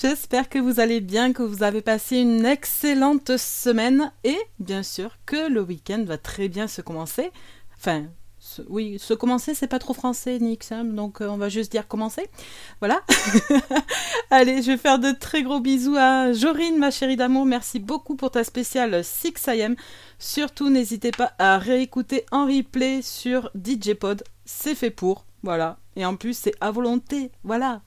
j'espère que vous allez bien, que vous avez passé une excellente semaine et bien sûr que le week-end va très bien se commencer. Enfin, oui, se commencer, c'est pas trop français, Nick donc euh, on va juste dire commencer. Voilà. Allez, je vais faire de très gros bisous à Jorine, ma chérie d'amour. Merci beaucoup pour ta spéciale 6 am. Surtout, n'hésitez pas à réécouter en replay sur DJ Pod. C'est fait pour. Voilà. Et en plus, c'est à volonté. Voilà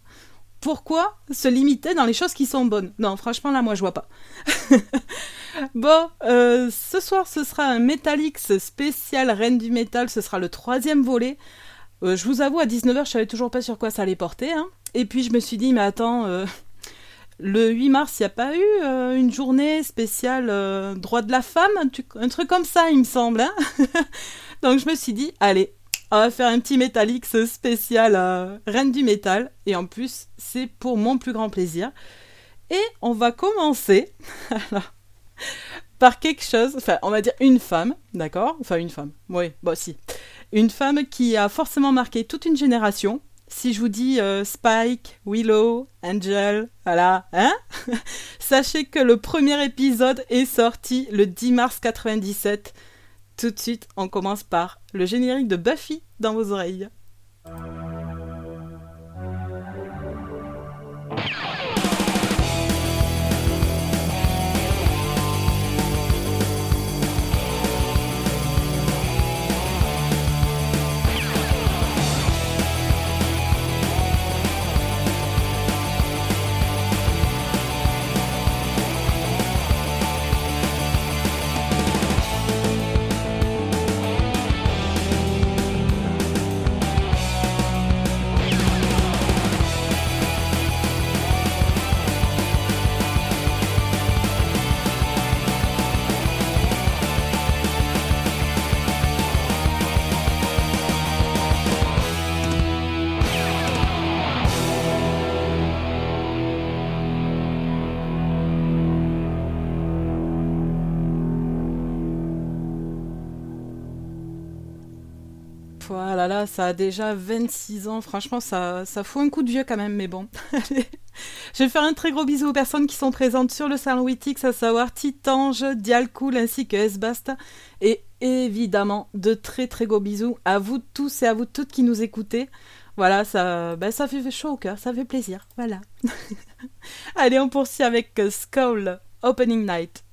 pourquoi se limiter dans les choses qui sont bonnes Non, franchement, là, moi, je vois pas. bon, euh, ce soir, ce sera un Metalix spécial Reine du Métal. Ce sera le troisième volet. Euh, je vous avoue, à 19h, je savais toujours pas sur quoi ça allait porter. Hein. Et puis, je me suis dit, mais attends, euh, le 8 mars, il n'y a pas eu une journée spéciale droit de la femme un, truc comme ça, il me semble. Hein. Donc, je me suis dit, allez, on va faire un petit Metalix spécial euh, Reine du Métal. Et en plus, c'est pour mon plus grand plaisir. Et on va commencer par quelque chose, enfin, on va dire une femme, d'accord? Enfin, une femme, oui, bon, si. Une femme qui a forcément marqué toute une génération. Si je vous dis euh, Spike, Willow, Angel, voilà, hein? Sachez que le premier épisode est sorti le 10 mars 97 tout de suite, on commence par le générique de Buffy dans vos oreilles. Ça a déjà 26 ans. Franchement, ça, ça fout un coup de vieux quand même, mais bon. Je vais faire un très gros bisou aux personnes qui sont présentes sur le salon Wittix, à savoir Titange, Dialcool ainsi que S-Basta. Et évidemment, de très très gros bisous à vous tous et à vous toutes qui nous écoutez. Voilà, ça, ben, ça fait chaud au cœur, ça fait plaisir. Voilà. Allez, on poursuit avec Skull Opening Night.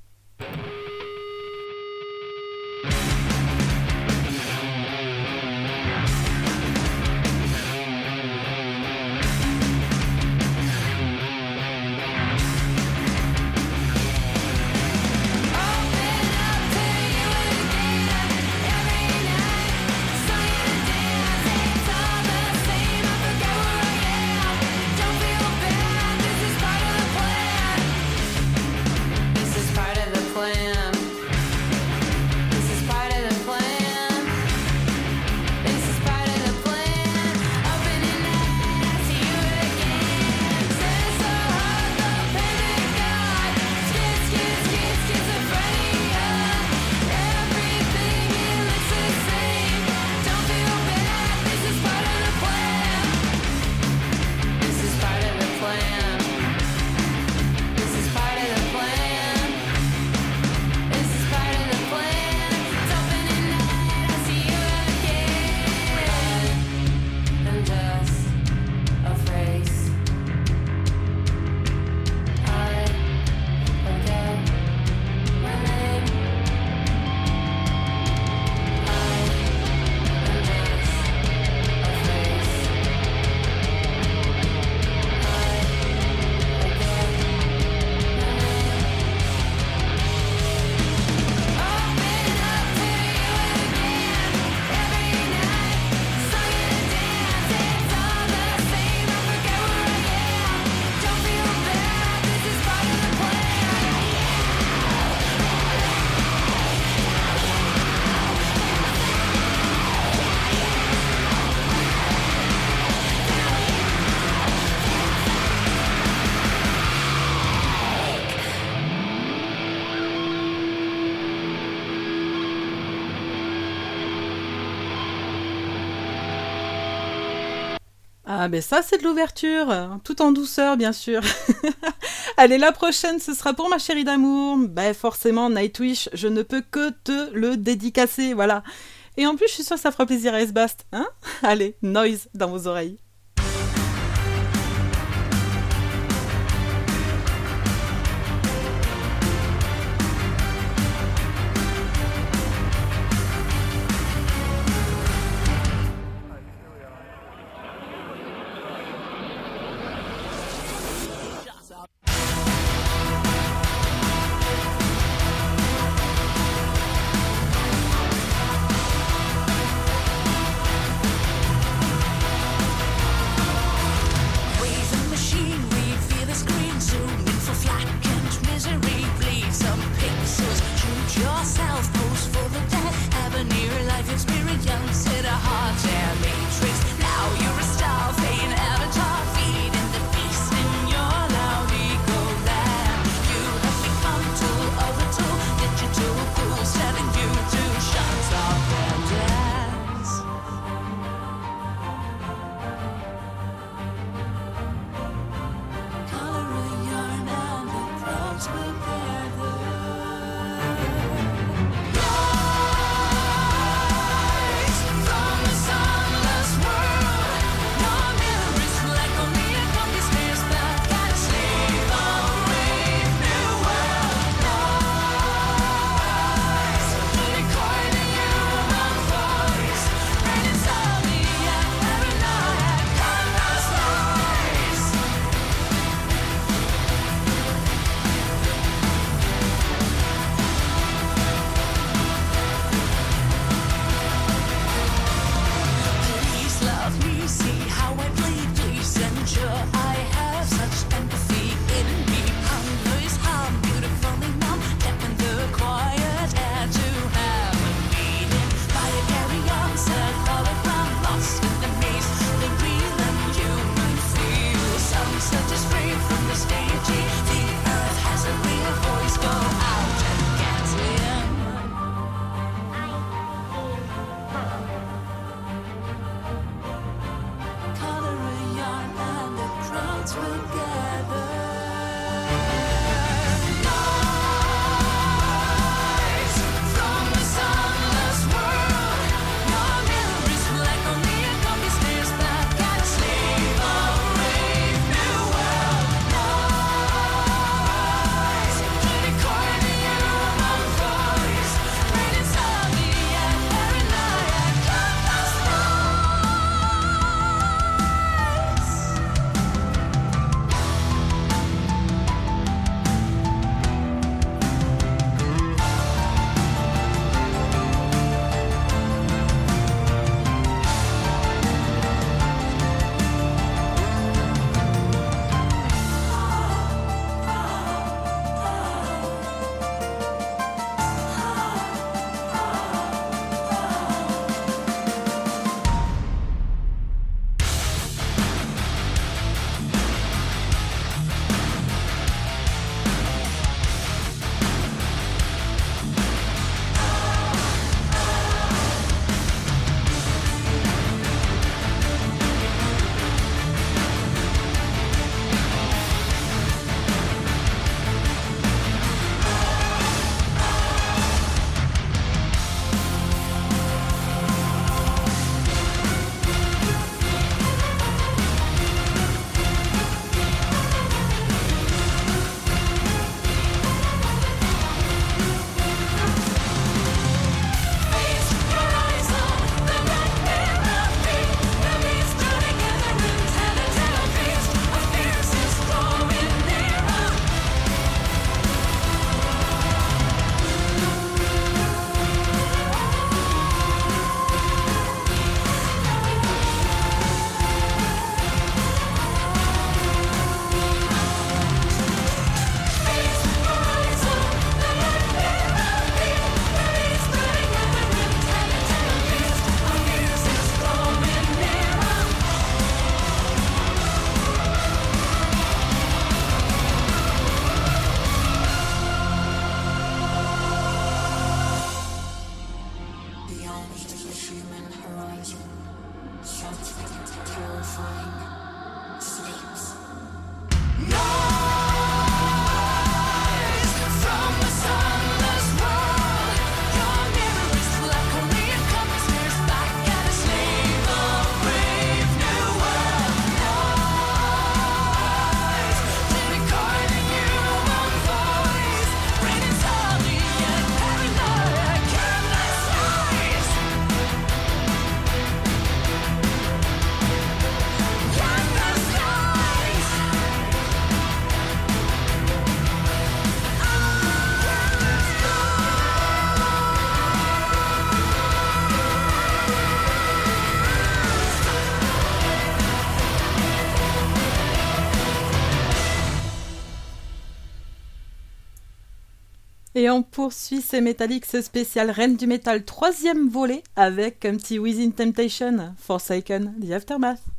Ah ben ça c'est de l'ouverture, tout en douceur bien sûr. Allez la prochaine ce sera pour ma chérie d'amour. Ben forcément Nightwish, je ne peux que te le dédicacer, voilà. Et en plus je suis sûre que ça fera plaisir à Esbast, hein? Allez, noise dans vos oreilles. Et on poursuit ces Metallics spécial Reine du Métal troisième volet avec un petit Within Temptation, Forsaken, The Aftermath.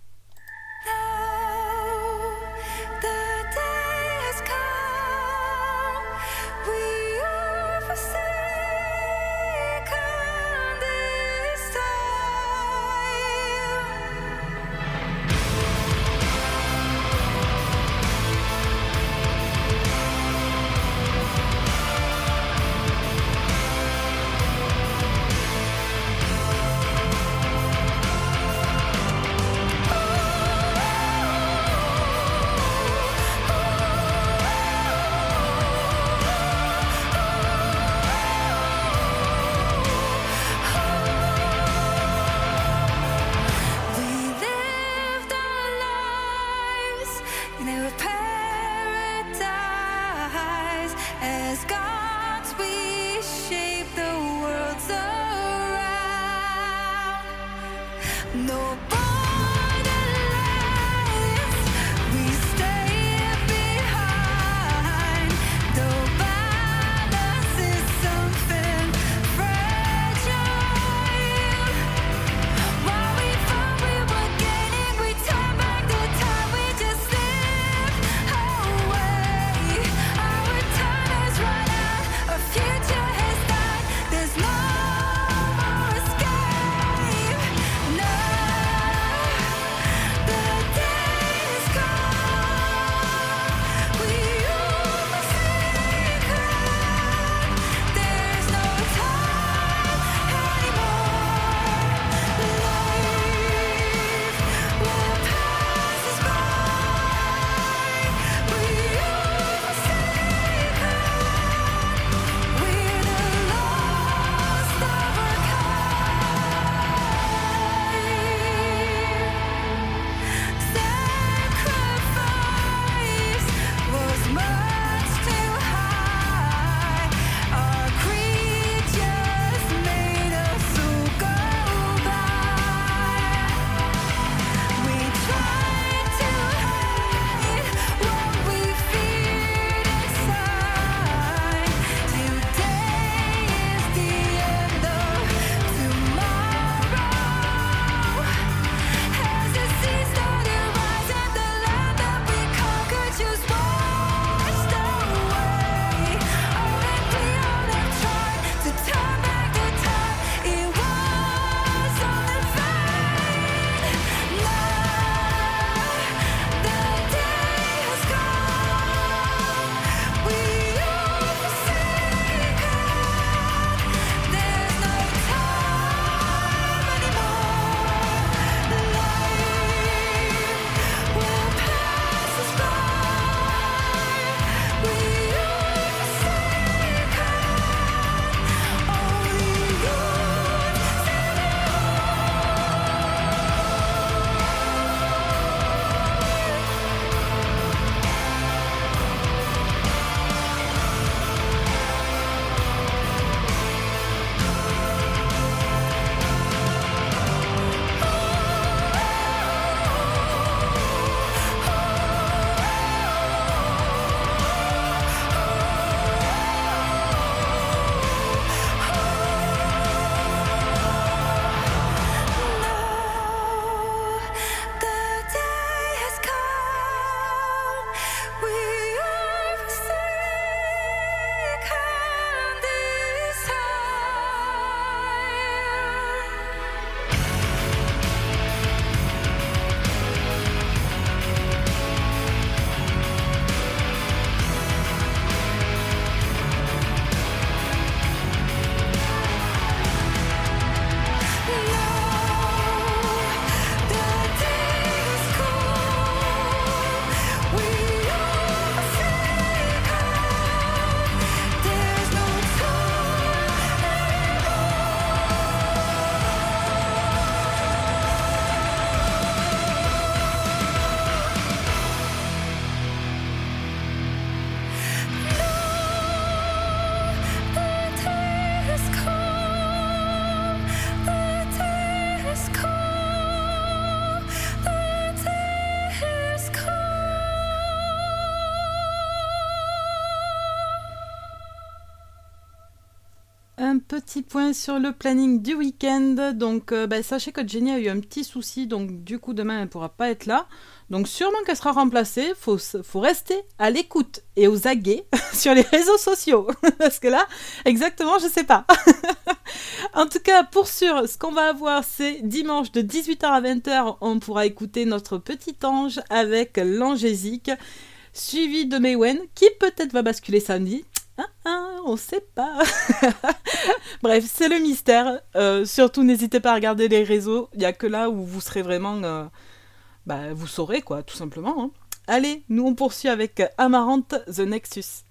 Un petit point sur le planning du week-end. Donc, euh, bah, sachez que Jenny a eu un petit souci, donc du coup, demain, elle ne pourra pas être là. Donc, sûrement qu'elle sera remplacée. Faut, faut rester à l'écoute et aux aguets sur les réseaux sociaux. Parce que là, exactement, je sais pas. en tout cas, pour sûr, ce qu'on va avoir, c'est dimanche de 18h à 20h, on pourra écouter notre petit ange avec l'angésique suivi de Maywen, qui peut-être va basculer samedi. Ah, ah, on sait pas. Bref, c'est le mystère. Euh, surtout, n'hésitez pas à regarder les réseaux. Il n'y a que là où vous serez vraiment. Euh, bah, vous saurez, quoi, tout simplement. Hein. Allez, nous on poursuit avec Amarante The Nexus.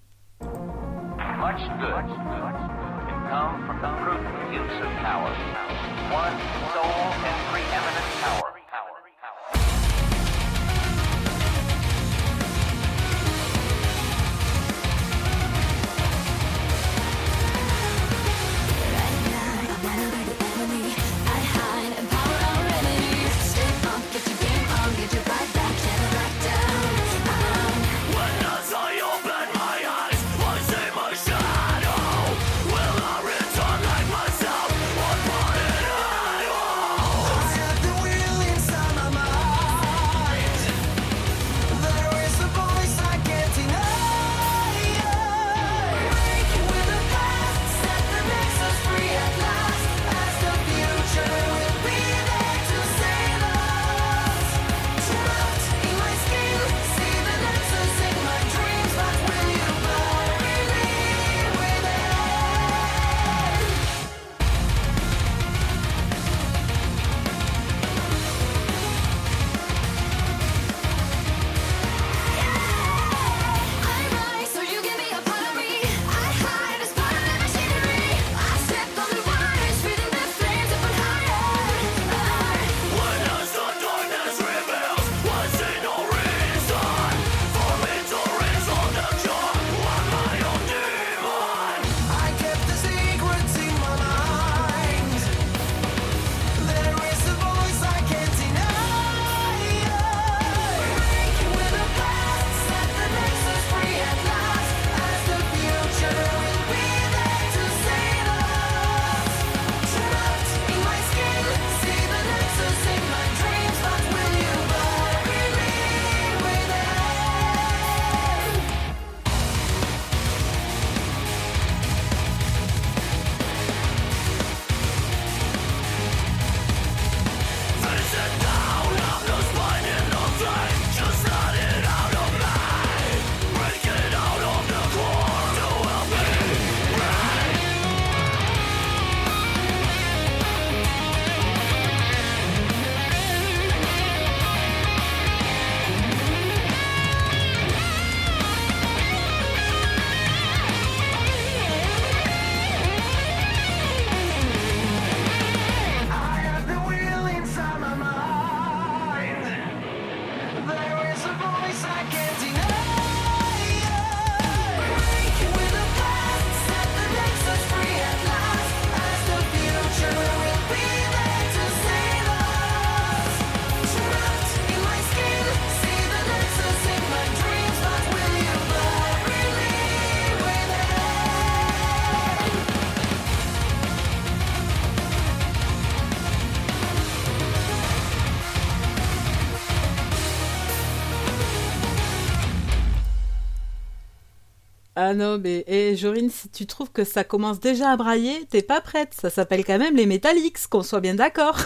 Ah non, mais et Jorine, si tu trouves que ça commence déjà à brailler, t'es pas prête. Ça s'appelle quand même les Metallics, qu'on soit bien d'accord.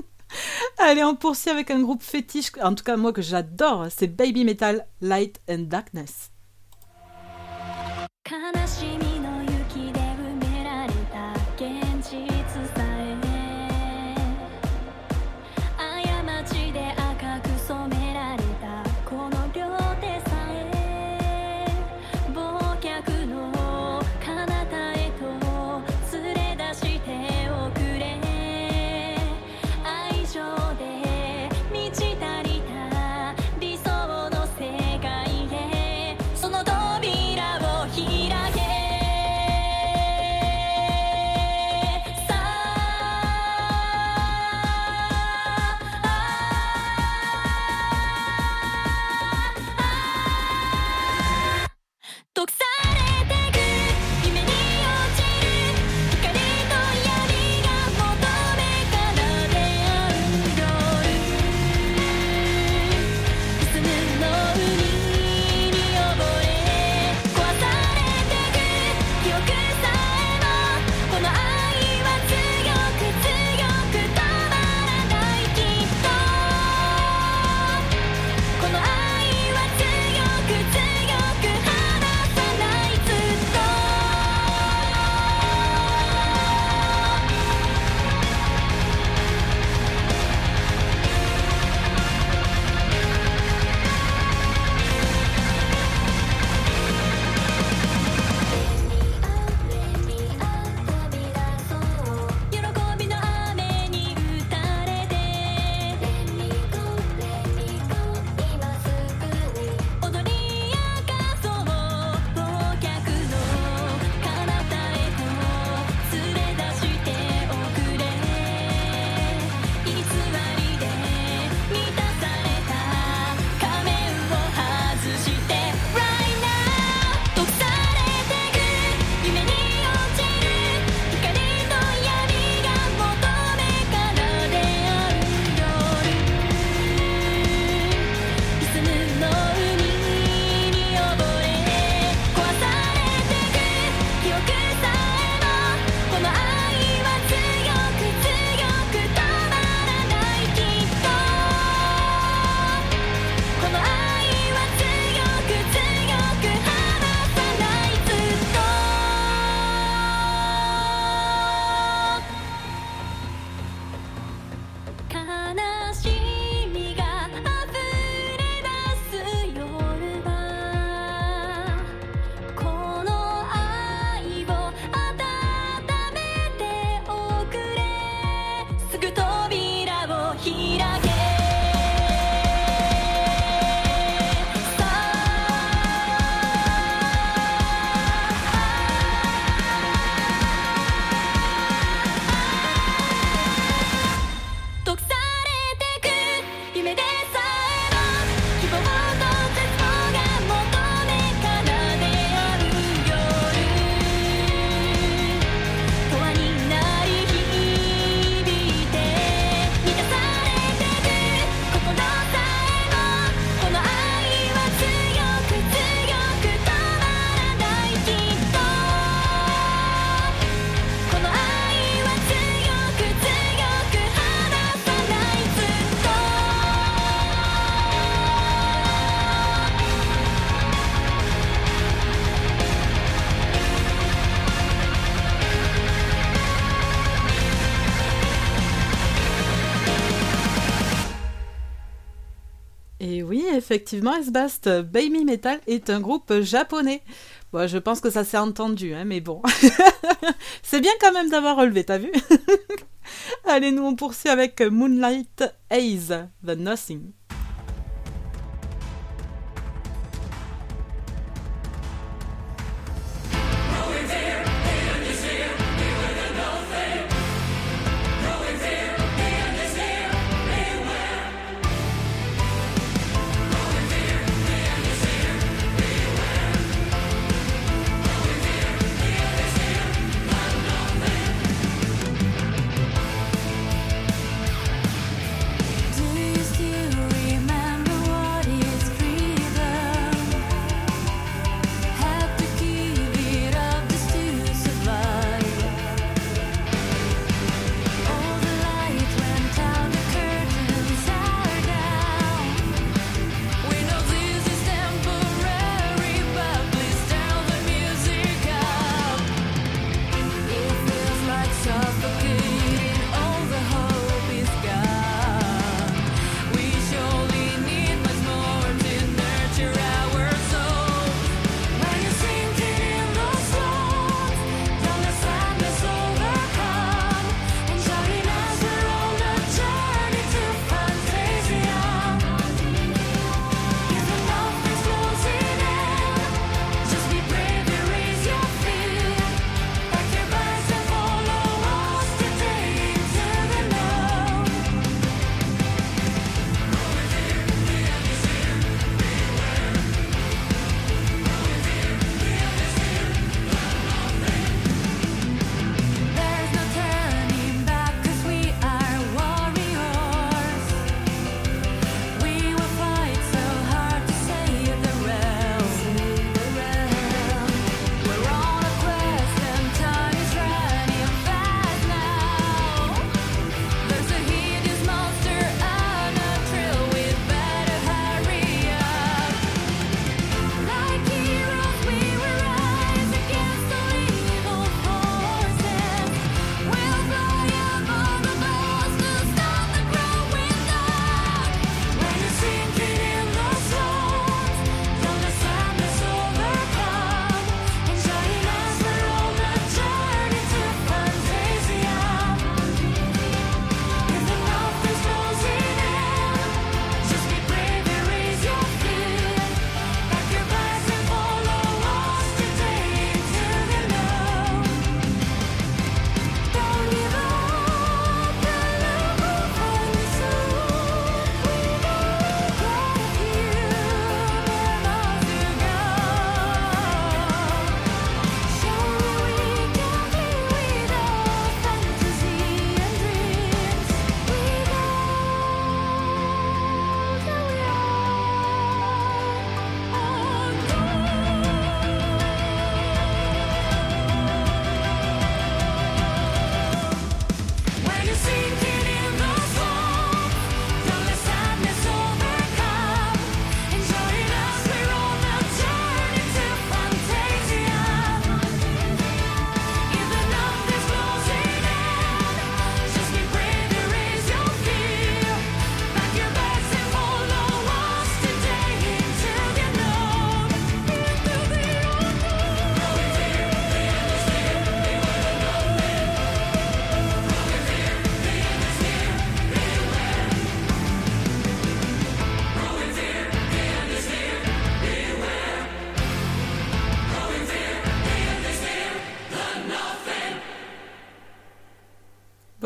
Allez, on poursuit avec un groupe fétiche, en tout cas moi que j'adore, c'est Baby Metal Light and Darkness.「effectivement, Esbast, Baby Metal est un groupe japonais. Bon, je pense que ça s'est entendu, hein, mais bon. C'est bien quand même d'avoir relevé, t'as vu? Allez, nous on poursuit avec Moonlight Haze, The Nothing.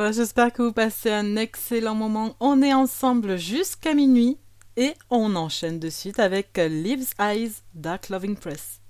Voilà, j'espère que vous passez un excellent moment. On est ensemble jusqu'à minuit et on enchaîne de suite avec Lives Eyes Dark Loving Press.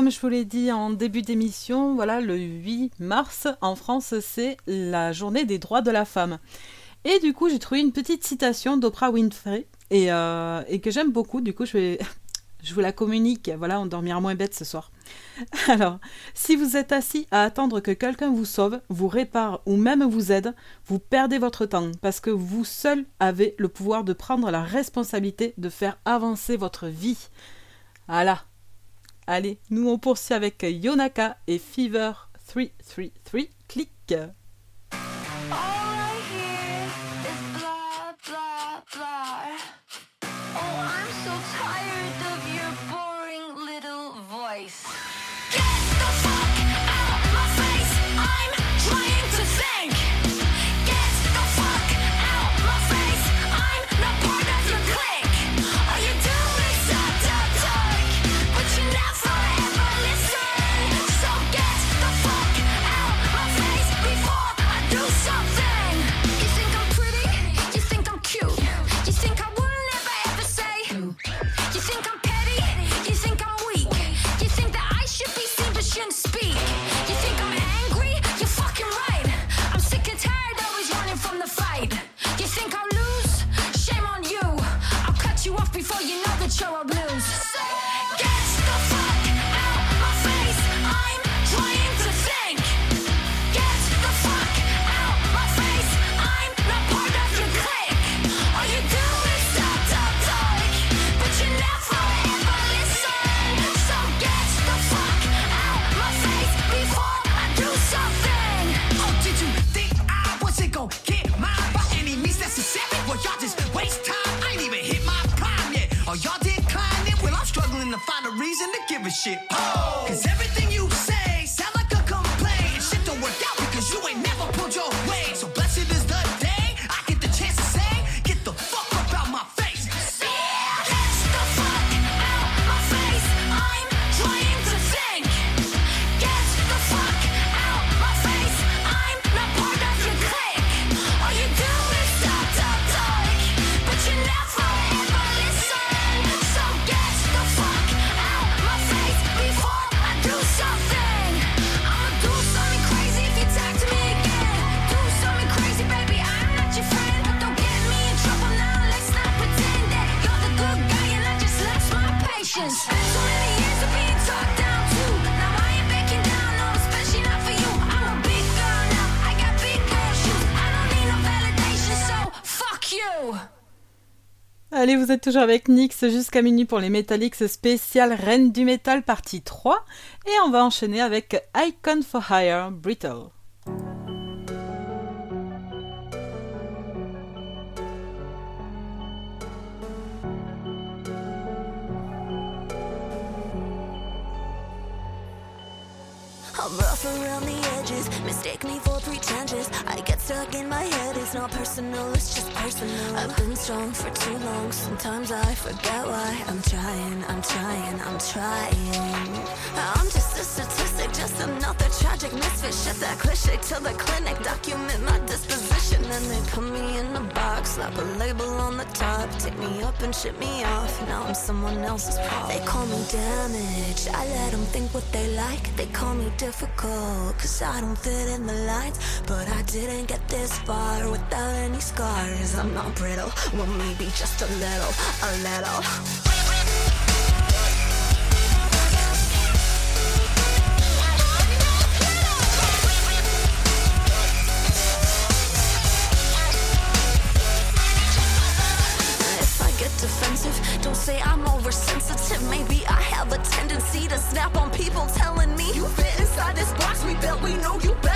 Comme je vous l'ai dit en début d'émission, voilà, le 8 mars en France, c'est la journée des droits de la femme. Et du coup, j'ai trouvé une petite citation d'Oprah Winfrey et, et que j'aime beaucoup. Du coup, je vais je vous la communique. Voilà, on dormira moins bête ce soir. Alors, si vous êtes assis à attendre que quelqu'un vous sauve, vous répare ou même vous aide, vous perdez votre temps parce que vous seul avez le pouvoir de prendre la responsabilité de faire avancer votre vie. Voilà. Allez, nous on poursuit avec Yonaka et Fever 333. Clic. Allez, vous êtes toujours avec Nix jusqu'à minuit pour les Metallics spécial Reine du Métal partie 3. Et on va enchaîner avec Icon for Hire Brittle. Around the edges, mistake me for pretentious. I stuck in my head, it's not personal, it's just personal. I've been strong for too long, sometimes I forget why. I'm trying, I'm trying, I'm trying. I'm just a statistic, just another tragic misfit. Shit that cliche to the clinic, document my disposition. And they put me in a box, slap a label on the top, take me up and ship me off. Now I'm someone else's problem. They call me damaged, I let them think what they like. They call me difficult Cause I don't fit in the lines But I didn't get this far without any scars I'm not brittle, well maybe just a little, a little defensive. Don't say I'm oversensitive. Maybe I have a tendency to snap on people telling me you fit inside this box we built. We know you better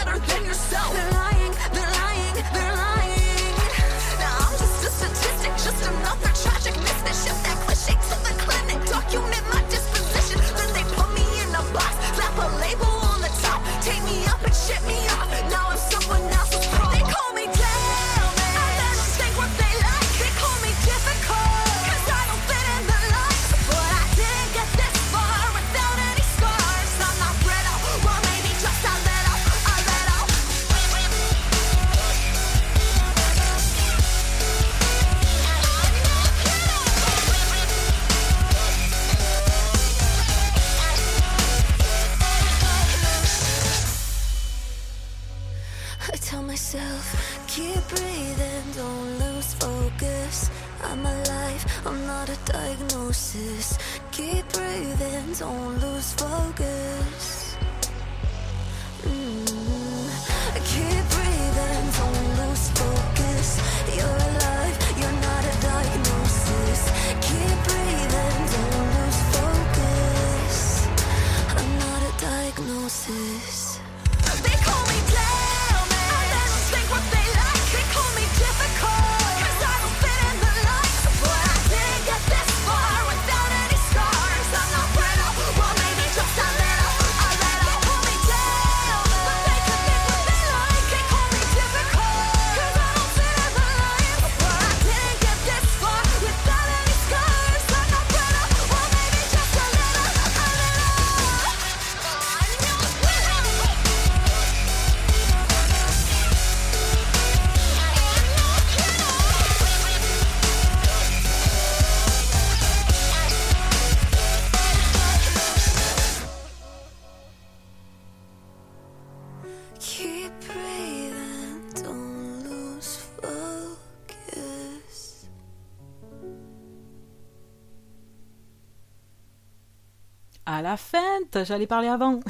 diagnosis. Keep breathing, don't lose focus. Mm. Keep breathing, don't lose focus. You're alive, you're not a diagnosis. Keep breathing, don't lose focus. I'm not a diagnosis. À la feinte, j'allais parler avant.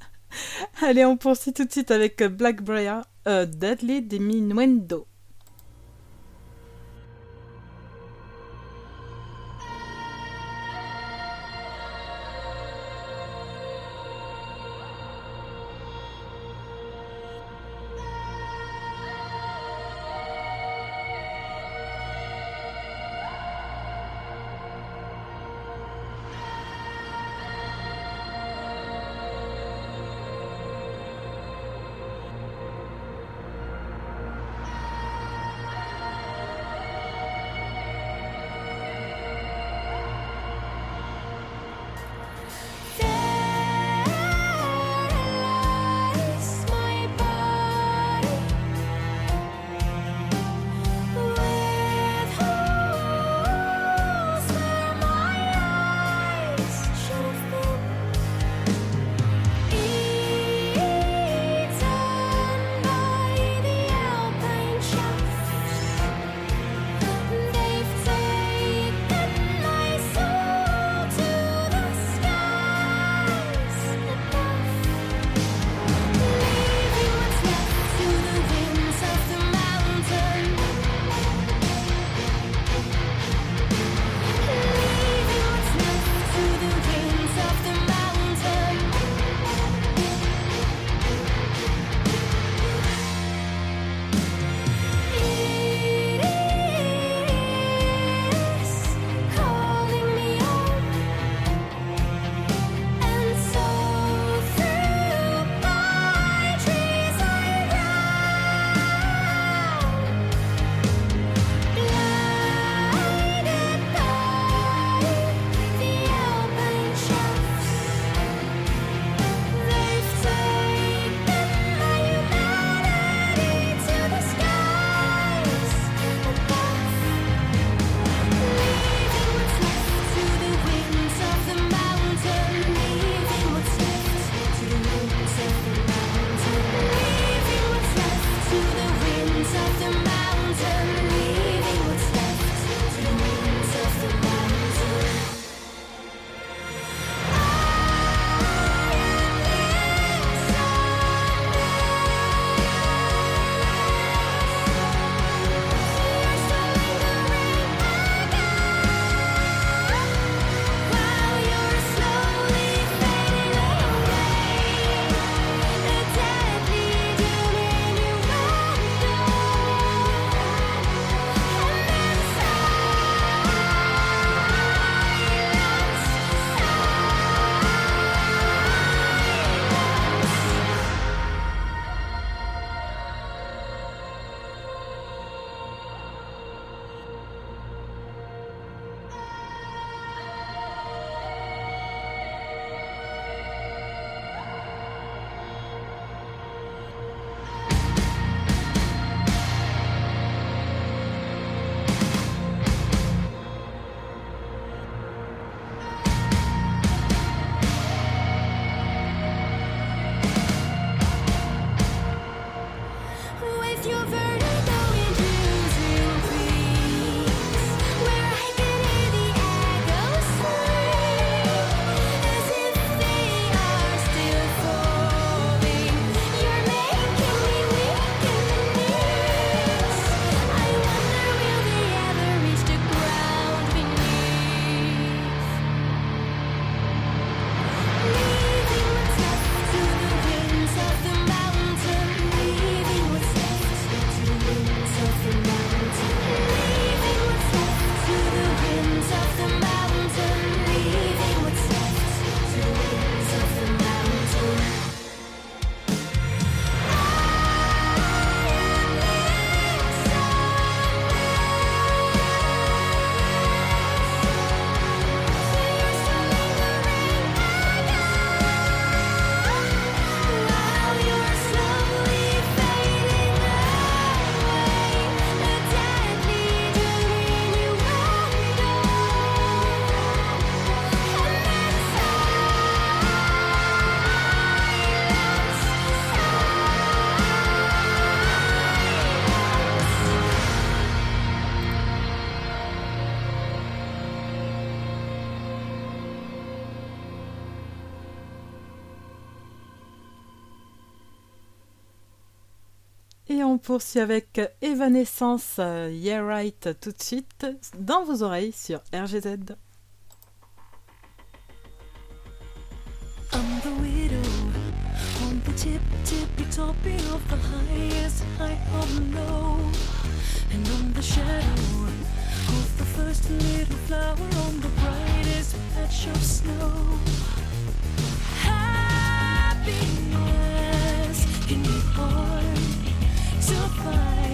Allez, on poursuit tout de suite avec Blackbriar, euh, Deadly Diminuendo. On poursuit avec Evanescence, euh, Yeah Right, tout de suite, dans vos oreilles sur RGZ. I'm the widow on the tip tippy toppy of the highest high of low, and I'm the shadow of the first little flower on the brightest patch of snow. Happiness can be hard to find.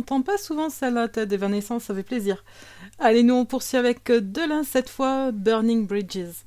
On l'entend pas souvent celle-là, Ted Evanescence, ça fait plaisir. Allez, nous on poursuit avec Delin cette fois, Burning Bridges.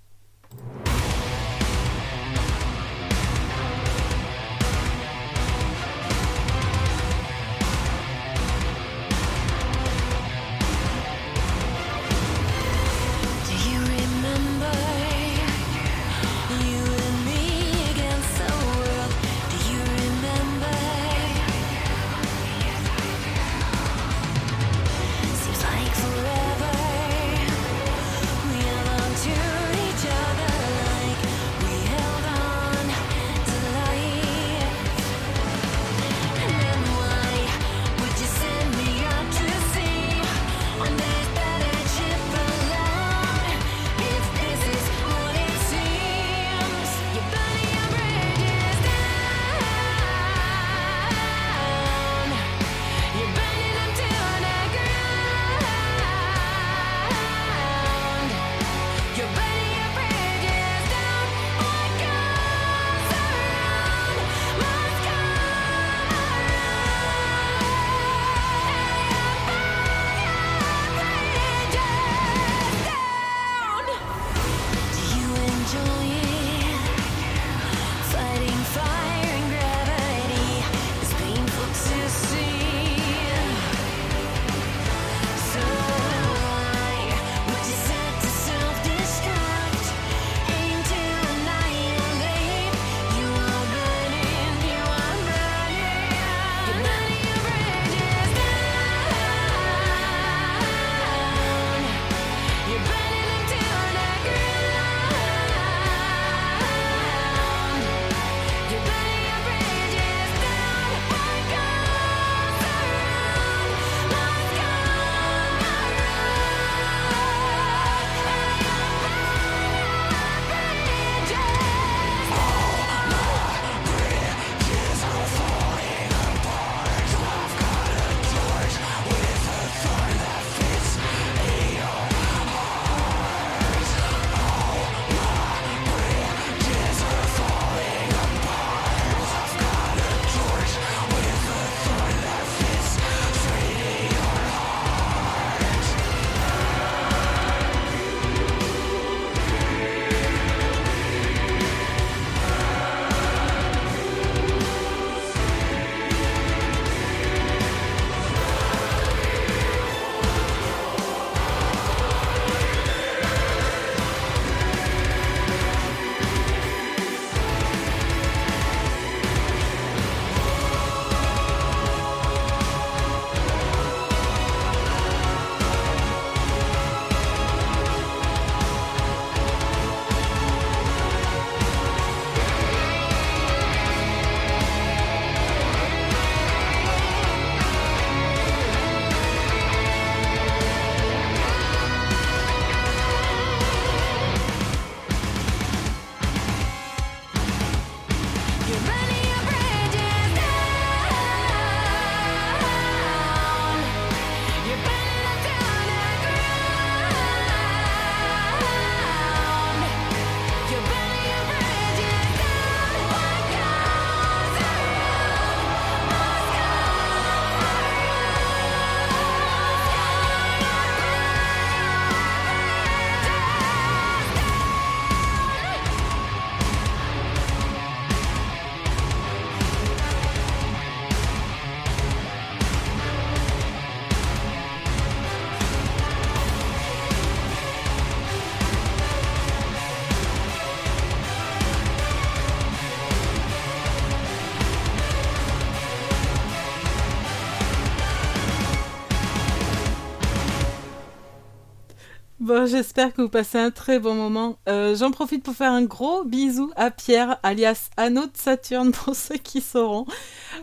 Bon, j'espère que vous passez un très bon moment. Euh, J'en profite pour faire un gros bisou à Pierre, alias Anneau de Saturne, pour ceux qui sauront.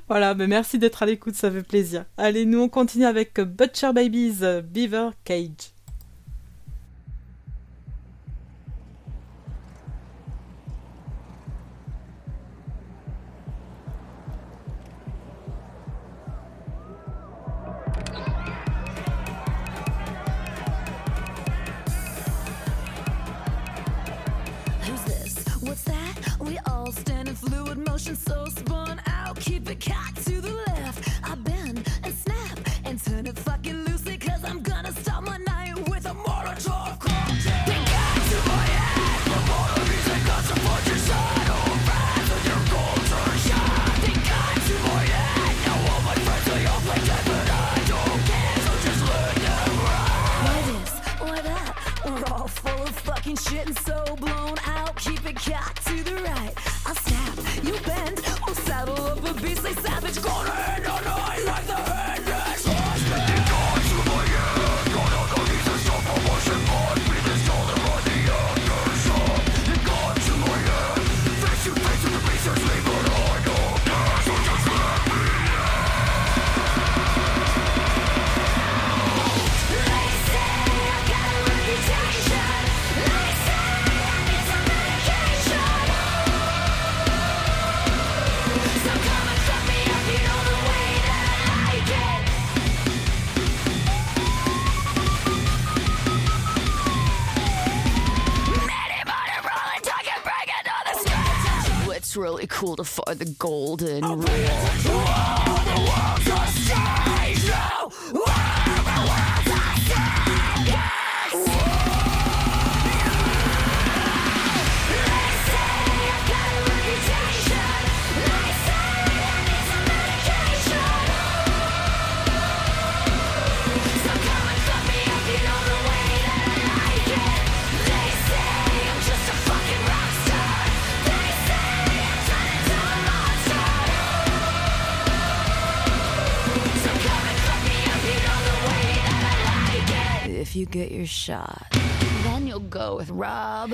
Voilà, mais merci d'être à l'écoute, ça fait plaisir. Allez, nous on continue avec Butcher Babies, Beaver Cage. Motion, so spun out. Keep it cocked to the left. I bend and snap and turn it fucking loosely, cause I'm gonna start my night with a Molotov cocktail. They got to my head. The they got to put your side on fast with your goals are shot. They got to my head. Now all my friends are all play dead, but I don't care, so just let them ride. Why this? Why that? We're all full of fucking shit and so blown out. Keep it cocked to the right saddle up a beastly Savage Corner. It's really cool to find the golden rule. Get your shot, then you'll go with Rob.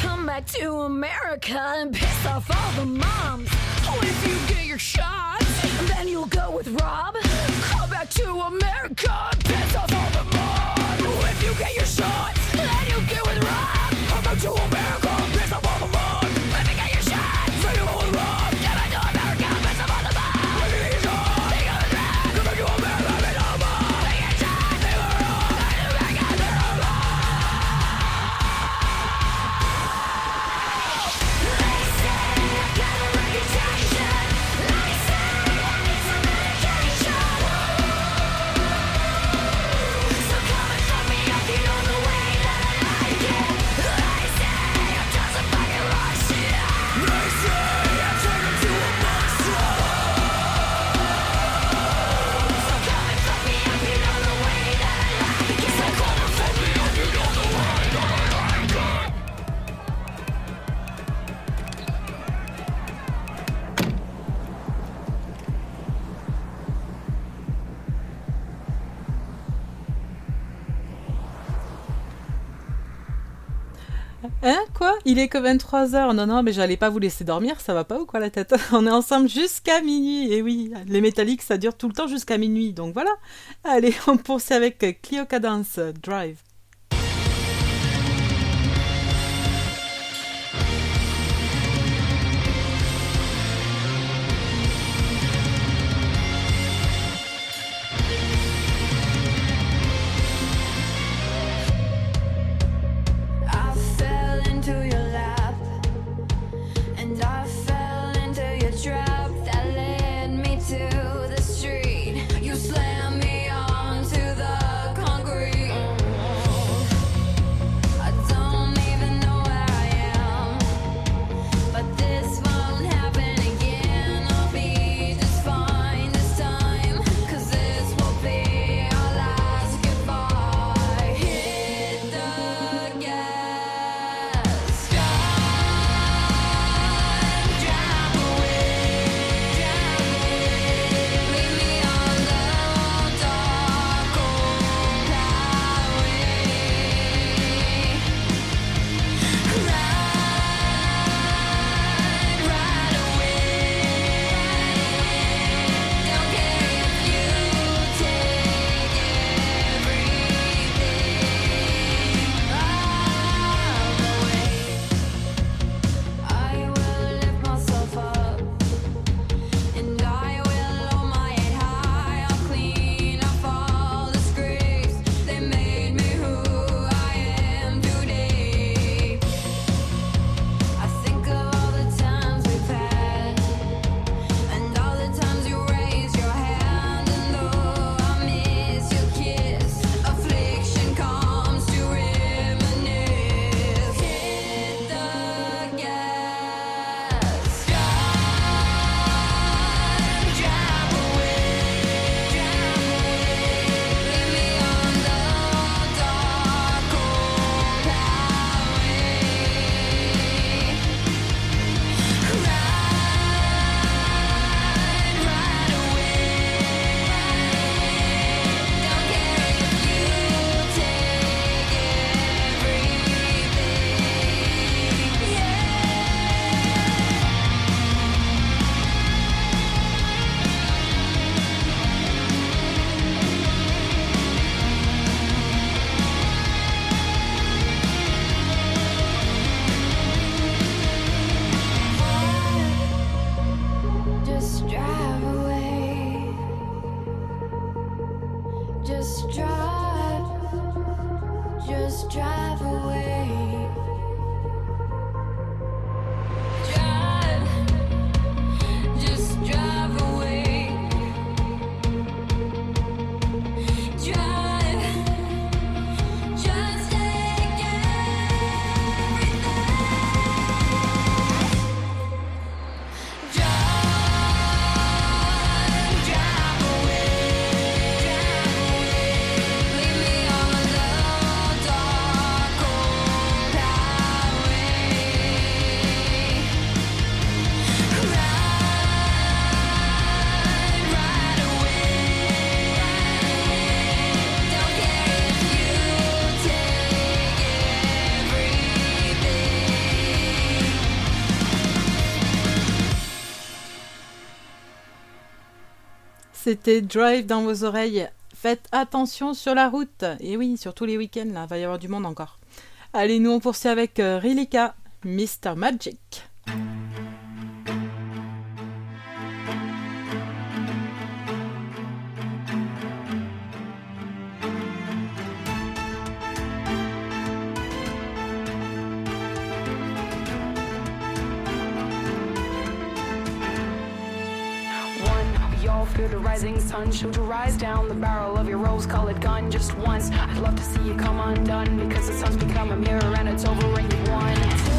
Come back to America and piss off all the moms. Oh, if you get your shot, then you'll go with Rob. Come back to America and piss off all the moms. Oh, if you get your shot, then you'll get with Rob. Come back to America Il est que 23h. Non, non, mais j'allais pas vous laisser dormir, ça va pas ou quoi la tête? On est ensemble jusqu'à minuit. Et oui, les métalliques, ça dure tout le temps jusqu'à minuit. Donc voilà. Allez, on poursuit avec Clio Cadence Drive. C'était Drive dans vos oreilles. Faites attention sur la route. Et oui, sur tous les week-ends, là, va y avoir du monde encore. Allez, nous on poursuit avec euh, Rilika, Mr. Magic. sun. Should you rise down the barrel of your rose-colored gun just once? I'd love to see you come undone because the sun's become a mirror and it's over and you won.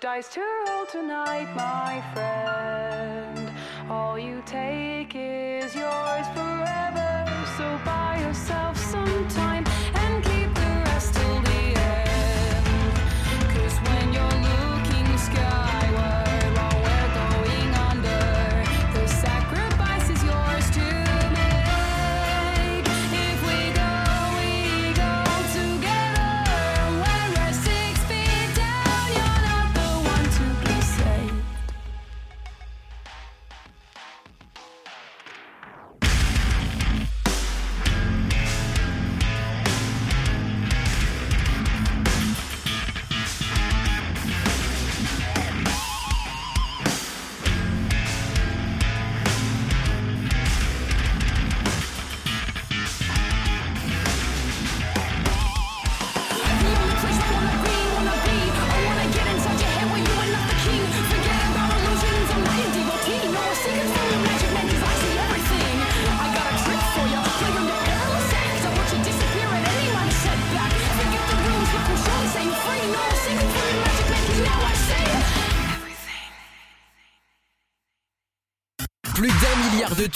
dies too.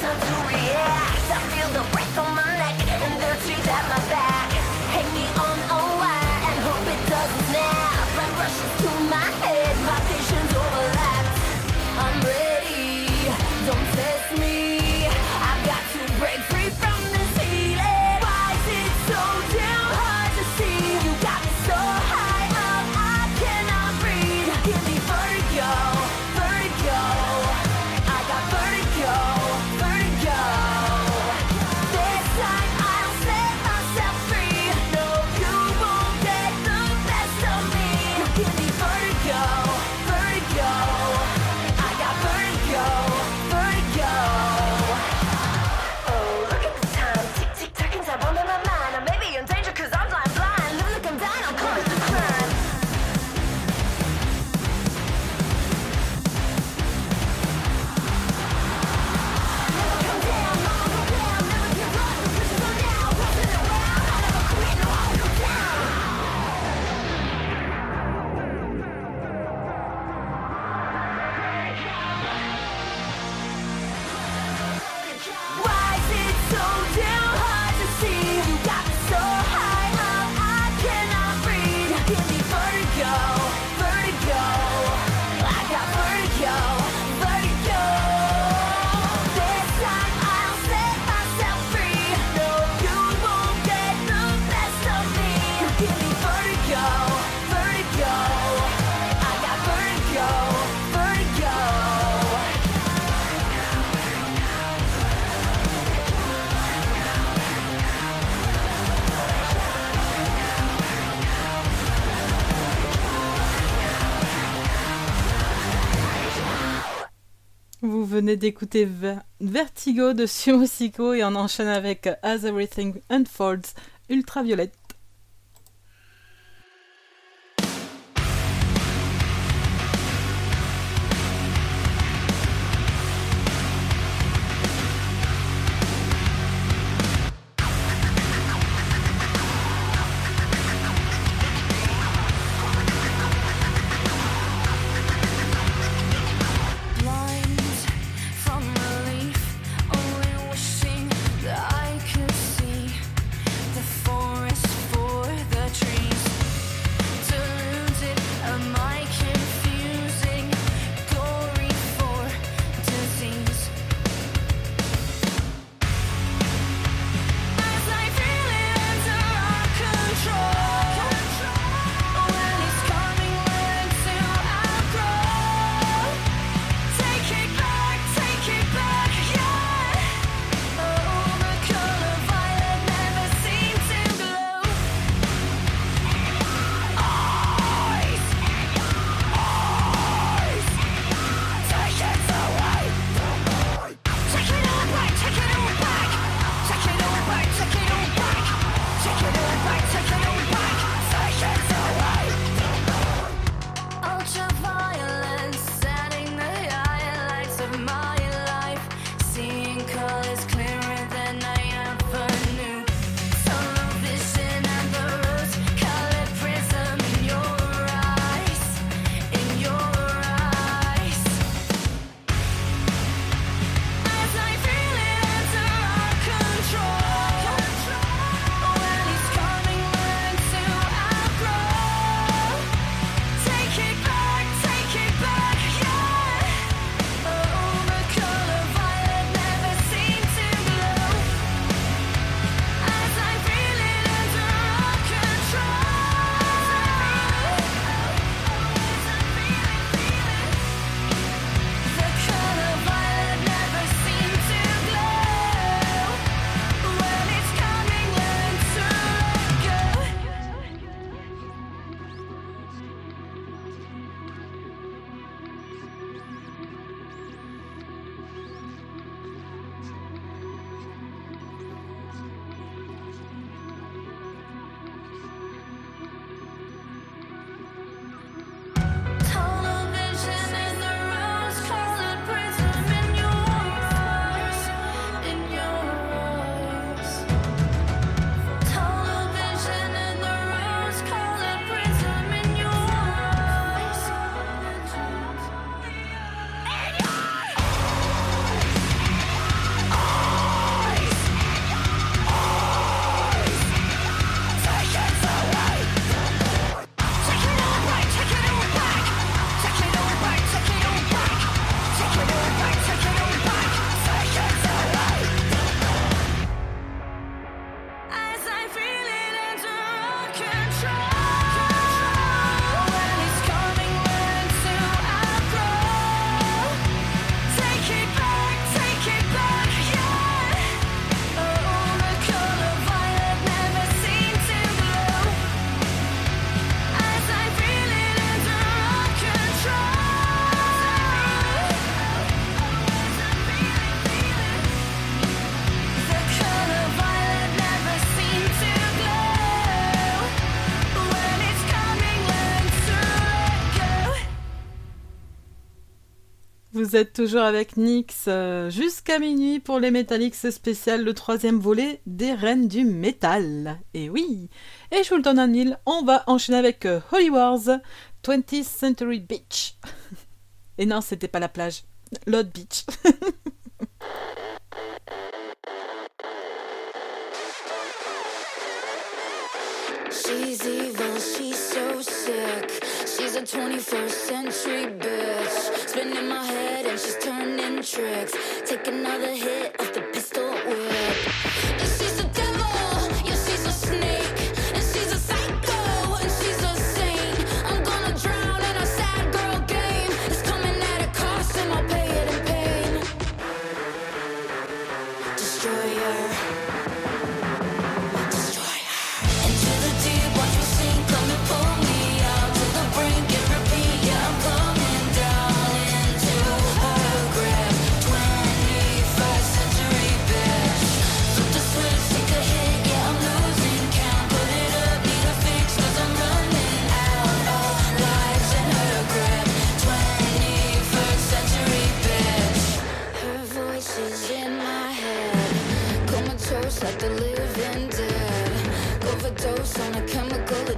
time to reach. venez d'écouter Vertigo de Sumo Siko et on enchaîne avec As Everything Unfolds Ultraviolet Vous êtes toujours avec Nyx euh, jusqu'à minuit pour les Metallics spécial, le troisième volet des Reines du Métal. Et oui Et je vous le donne on va enchaîner avec euh, Holy Wars, 20th Century Beach. Et non, c'était pas la plage, l'autre beach. She's a 21st century bitch. Spinning my head and she's turning tricks. Take another hit of the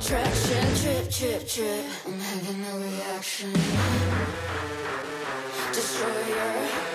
attraction. Trip, trip, trip. I'm having a reaction. Destroyer.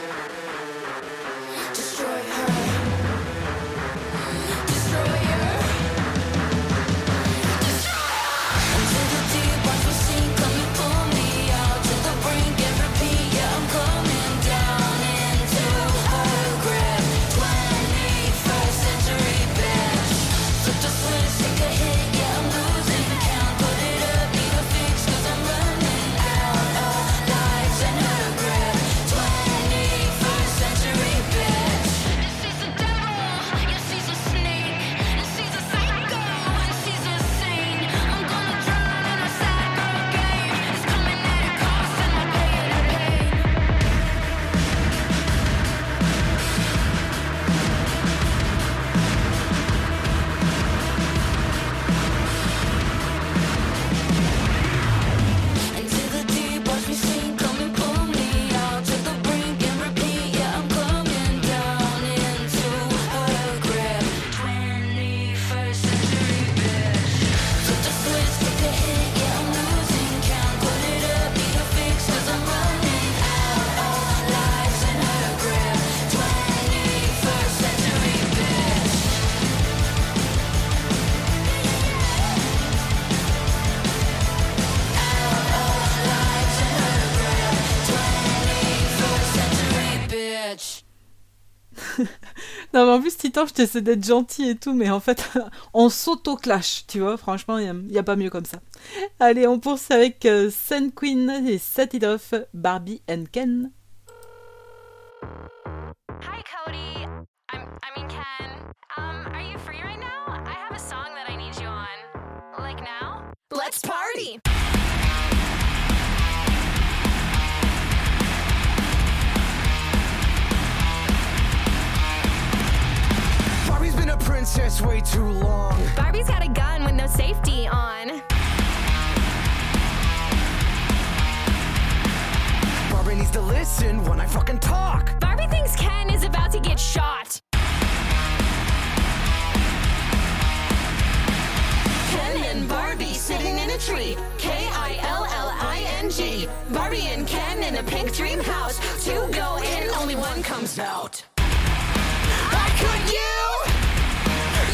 Non, mais en plus, Titan, je t'essaie d'être gentil et tout, mais en fait, on s'auto-clash, tu vois. Franchement, il n'y a, pas mieux comme ça. Allez, on poursuit avec euh, Sun Queen et Satidoff, Barbie and Ken. Hi, Cody. I'm, I mean, Ken. Um, are you free right now? I have a song that I need you on. Like now? Let's party! A princess way too long. Barbie's got a gun with no safety on. Barbie needs to listen when I fucking talk. Barbie thinks Ken is about to get shot. Ken and Barbie sitting in a tree. K I L L I N G. Barbie and Ken in a pink dream house. Two go in, only one comes out. I cut you,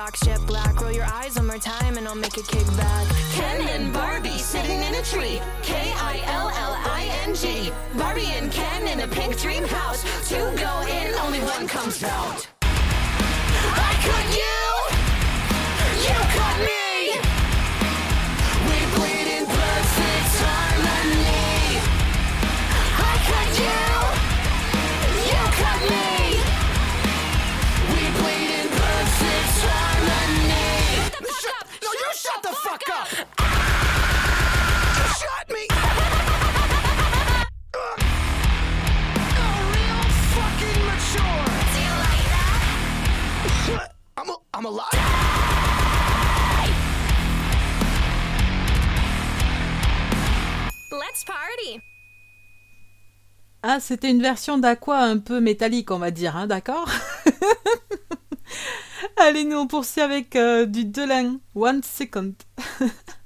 Glock's jet black. Roll your eyes one more time and I'll make it kick back. Ken and Barbie sitting in a tree. K I L L I N G. Barbie and Ken in a pink dream house. Two go in, only one comes out. I cut you, you cut me. c'était une version d'Aqua un peu métallique, on va dire, hein, d'accord Allez, nous on poursuit avec euh, du Delin. One second.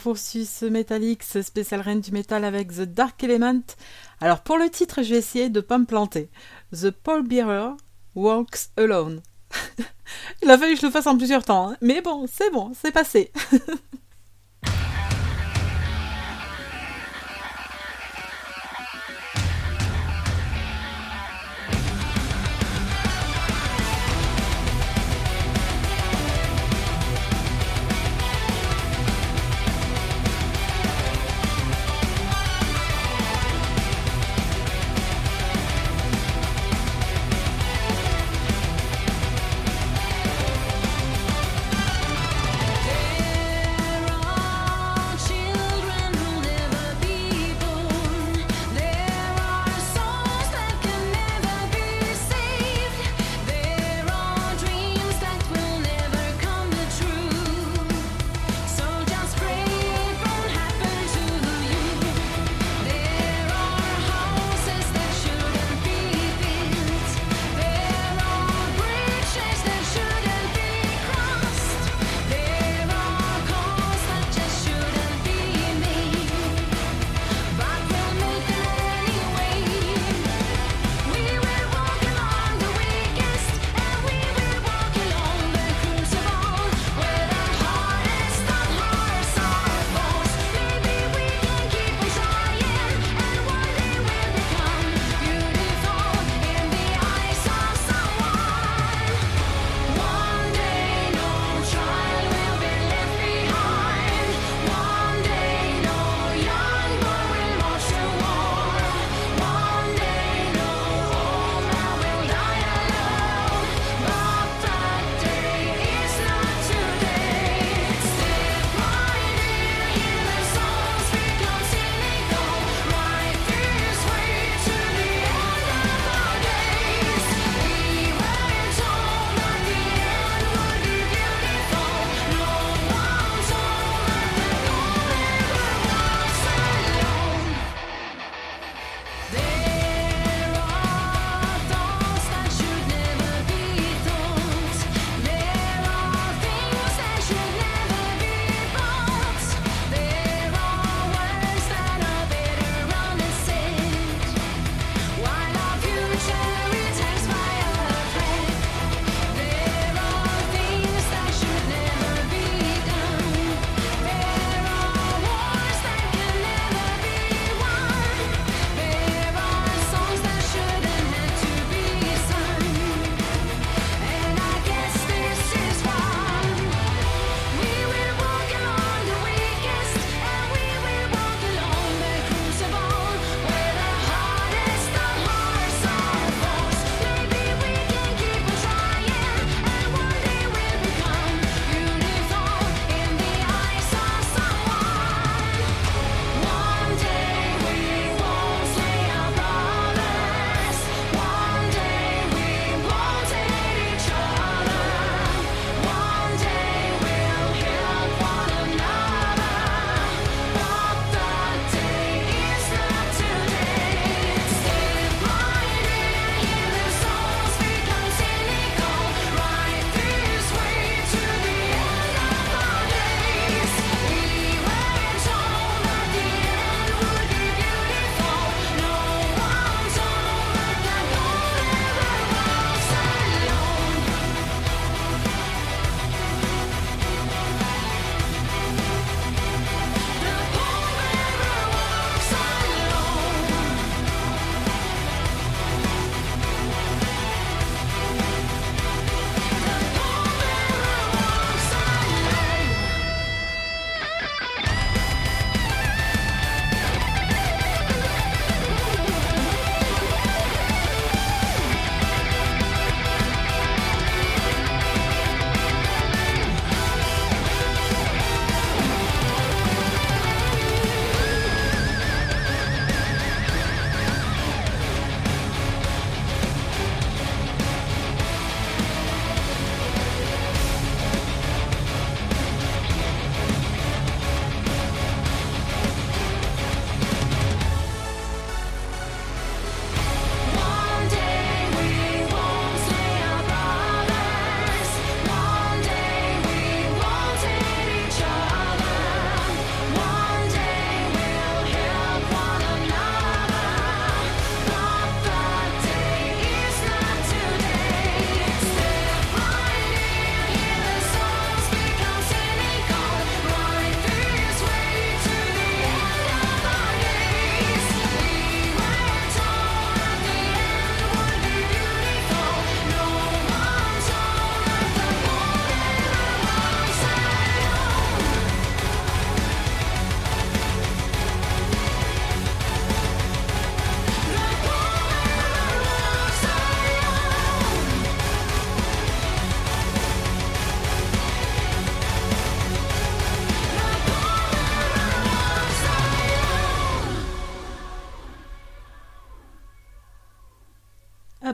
poursuit ce Metalix spécial Reine du metal avec The Dark Element. Alors pour le titre, je vais essayer de pas me planter. The Paul Bearer Walks Alone. Il a fallu que je le fasse en plusieurs temps, hein. mais bon, c'est bon, c'est passé.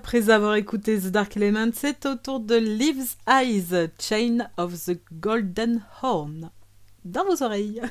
après avoir écouté The Dark Element, c'est au tour de Lives Eyes, Chain of the Golden Horn. Dans vos oreilles.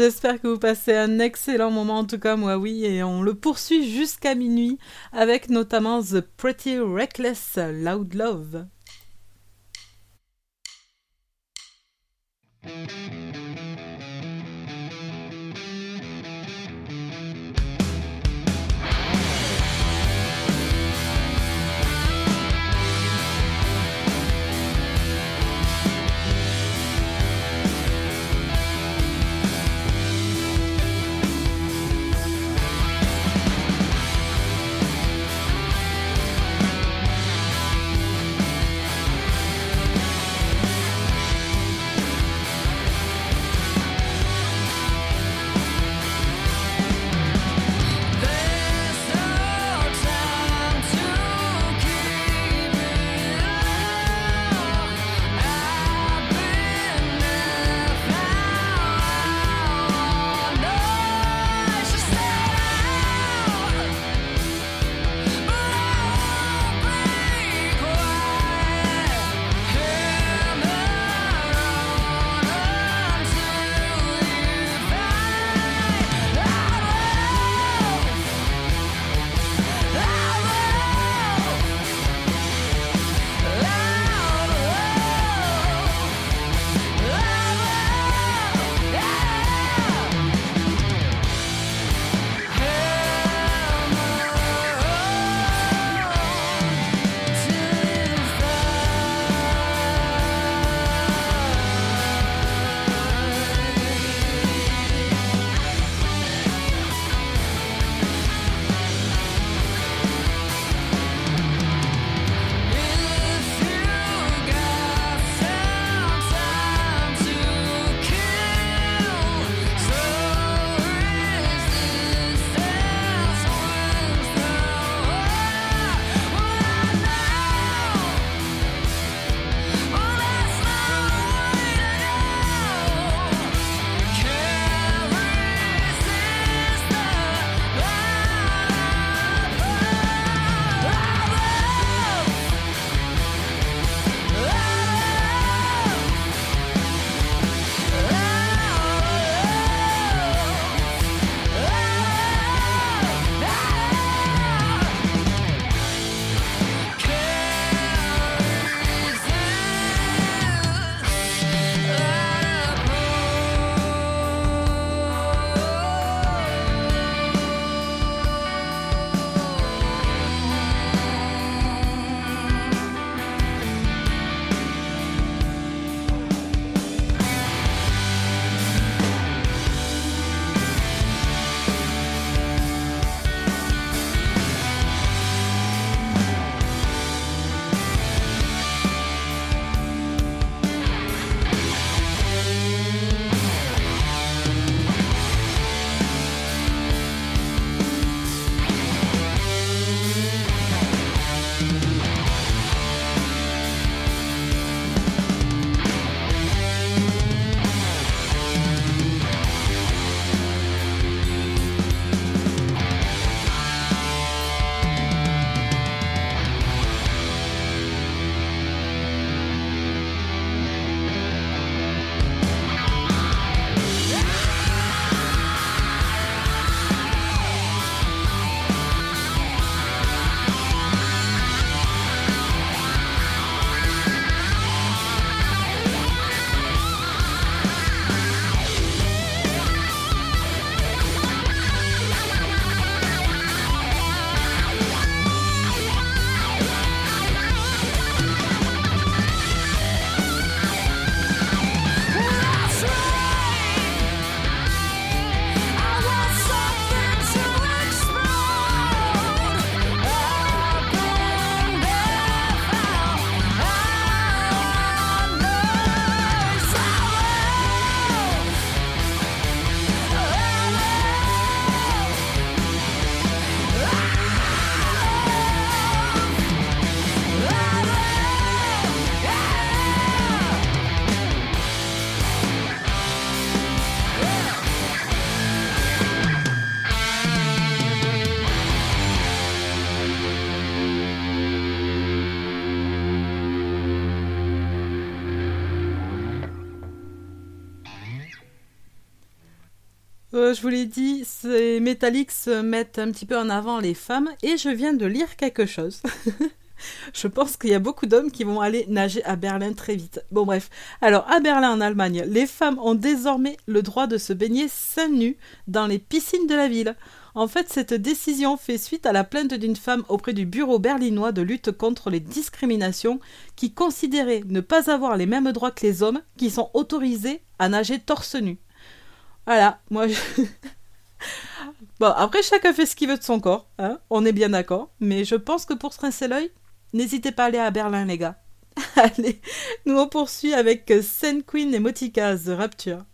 J'espère que vous passez un excellent moment, en tout cas moi oui, et on le poursuit jusqu'à minuit avec notamment The Pretty Reckless Loud Love. Je vous l'ai dit, ces Metallics mettent un petit peu en avant les femmes et je viens de lire quelque chose. je pense qu'il y a beaucoup d'hommes qui vont aller nager à Berlin très vite. Bon bref, alors à Berlin en Allemagne, les femmes ont désormais le droit de se baigner seins nus dans les piscines de la ville. En fait, cette décision fait suite à la plainte d'une femme auprès du bureau berlinois de lutte contre les discriminations qui considérait ne pas avoir les mêmes droits que les hommes qui sont autorisés à nager torse nu. Voilà, moi je... Bon, après chacun fait ce qu'il veut de son corps, hein, on est bien d'accord, mais je pense que pour se rincer l'œil, n'hésitez pas à aller à Berlin les gars. Allez, nous on poursuit avec Sen Queen et Motika The Rapture.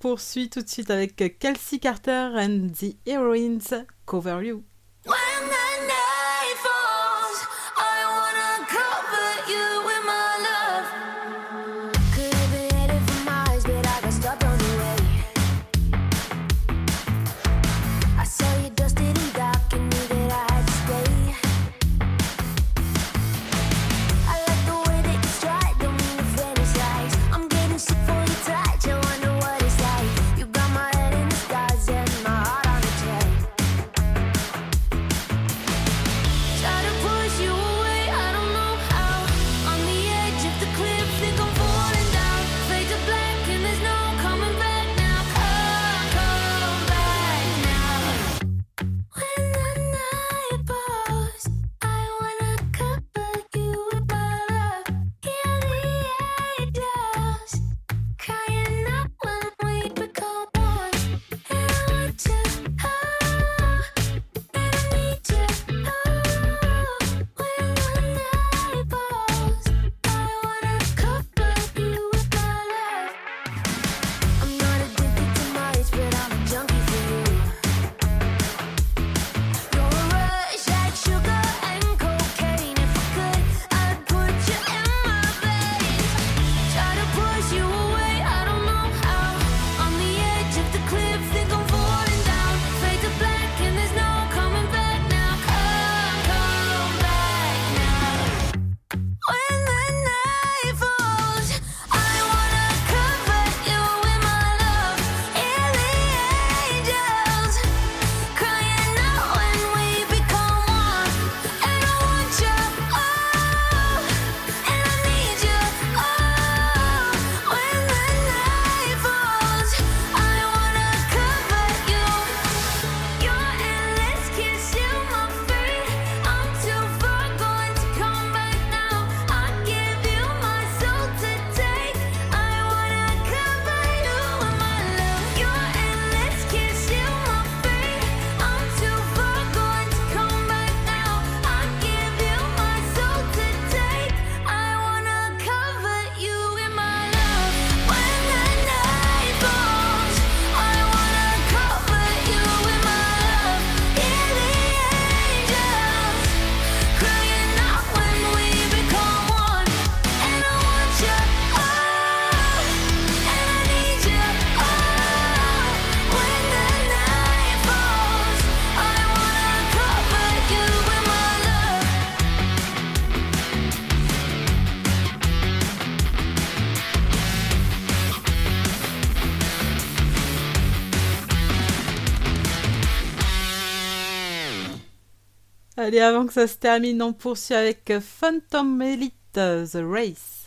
Poursuit tout de suite avec Kelsey Carter and the Heroines Cover You. Allez, avant que ça se termine, on poursuit avec euh, Phantom Elite The Race.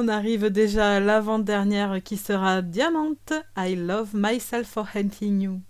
on arrive déjà à l'avant-dernière qui sera Diamante. I love myself for hunting you.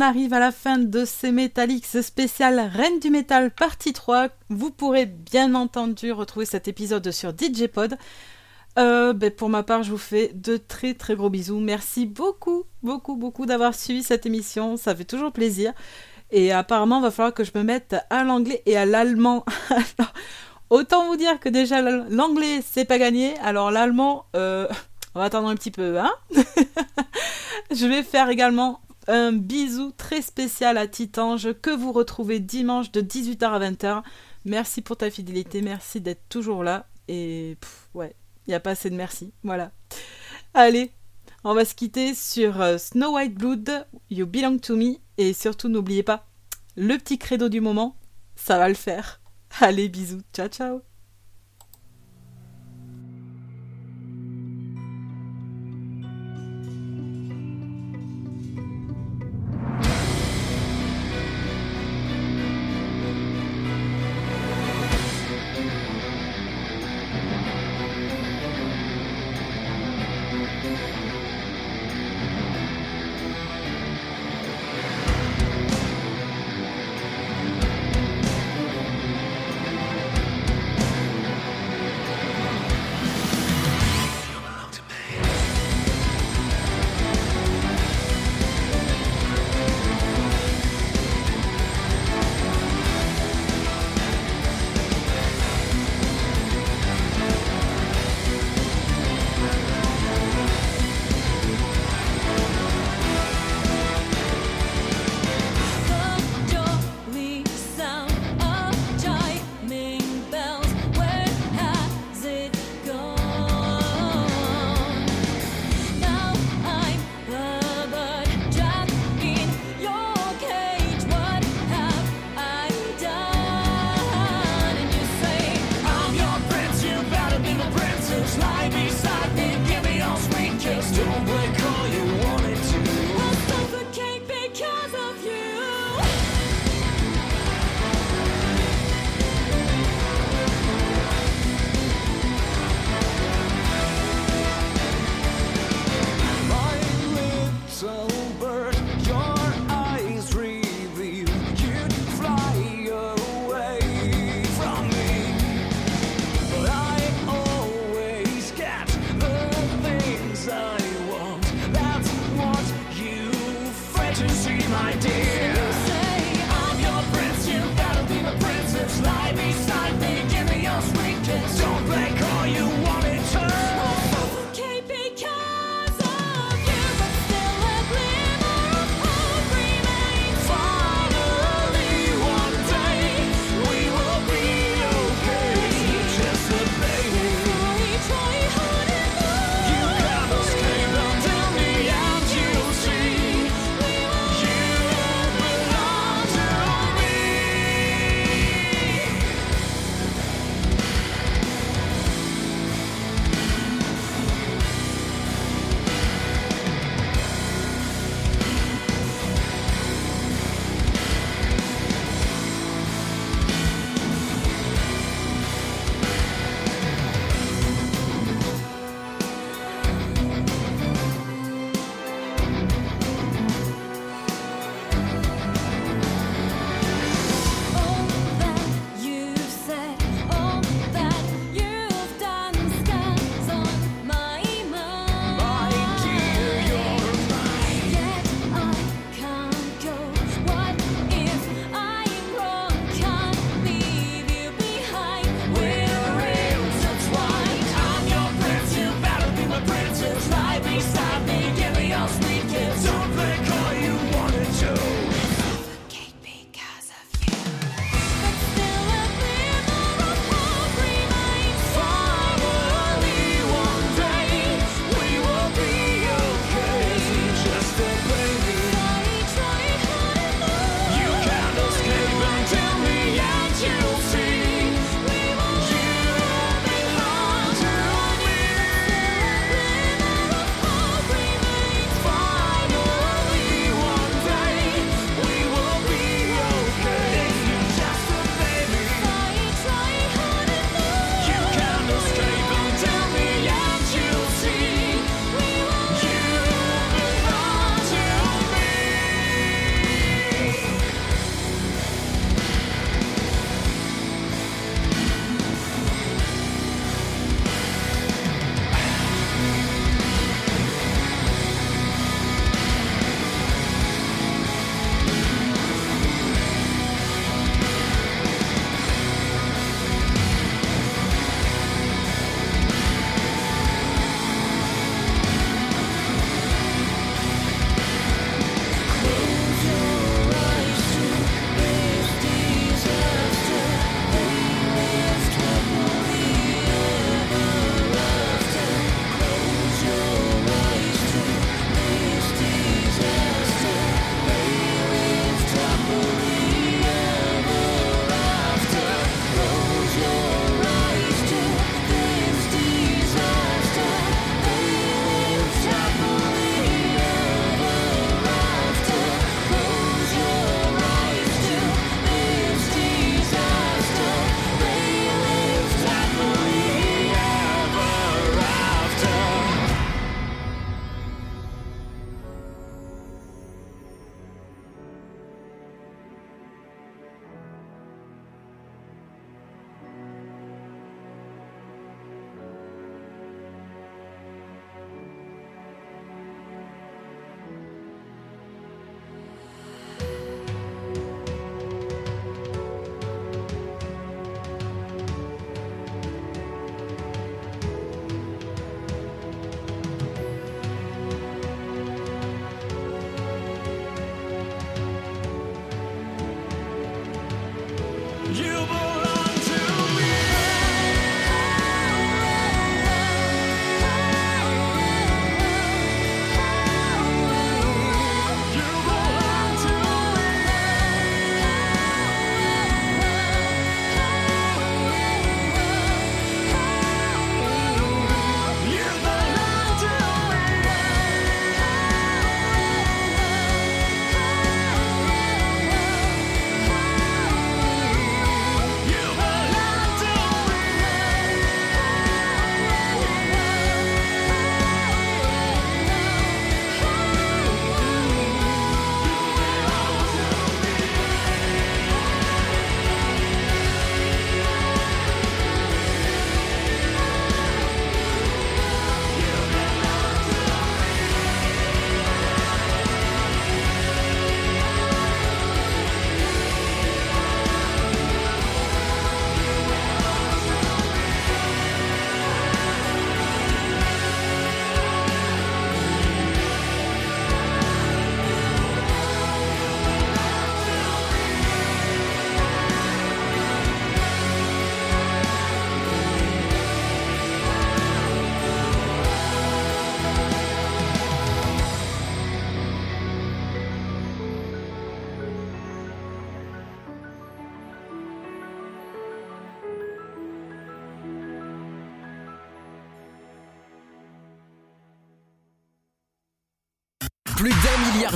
Arrive à la fin de ces Metallics spécial Reine du Métal partie 3. Vous pourrez bien entendu retrouver cet épisode sur DJ Pod. Euh, ben, pour ma part, je vous fais de très très gros bisous. Merci beaucoup, beaucoup, beaucoup d'avoir suivi cette émission. Ça fait toujours plaisir. Et apparemment, il va falloir que je me mette à l'anglais et à l'allemand. Autant vous dire que déjà l'anglais, c'est pas gagné. Alors l'allemand, euh, on va attendre un petit peu, hein Je vais faire également un bisou très spécial à Titange que vous retrouvez dimanche de 18h à 20h. Merci pour ta fidélité, merci d'être toujours là. Et ouais, il n'y a pas assez de merci. Voilà. Allez, on va se quitter sur euh, Snow White Blood, You Belong to Me. Et surtout, n'oubliez pas, le petit credo du moment, ça va le faire. Allez, bisous, ciao ciao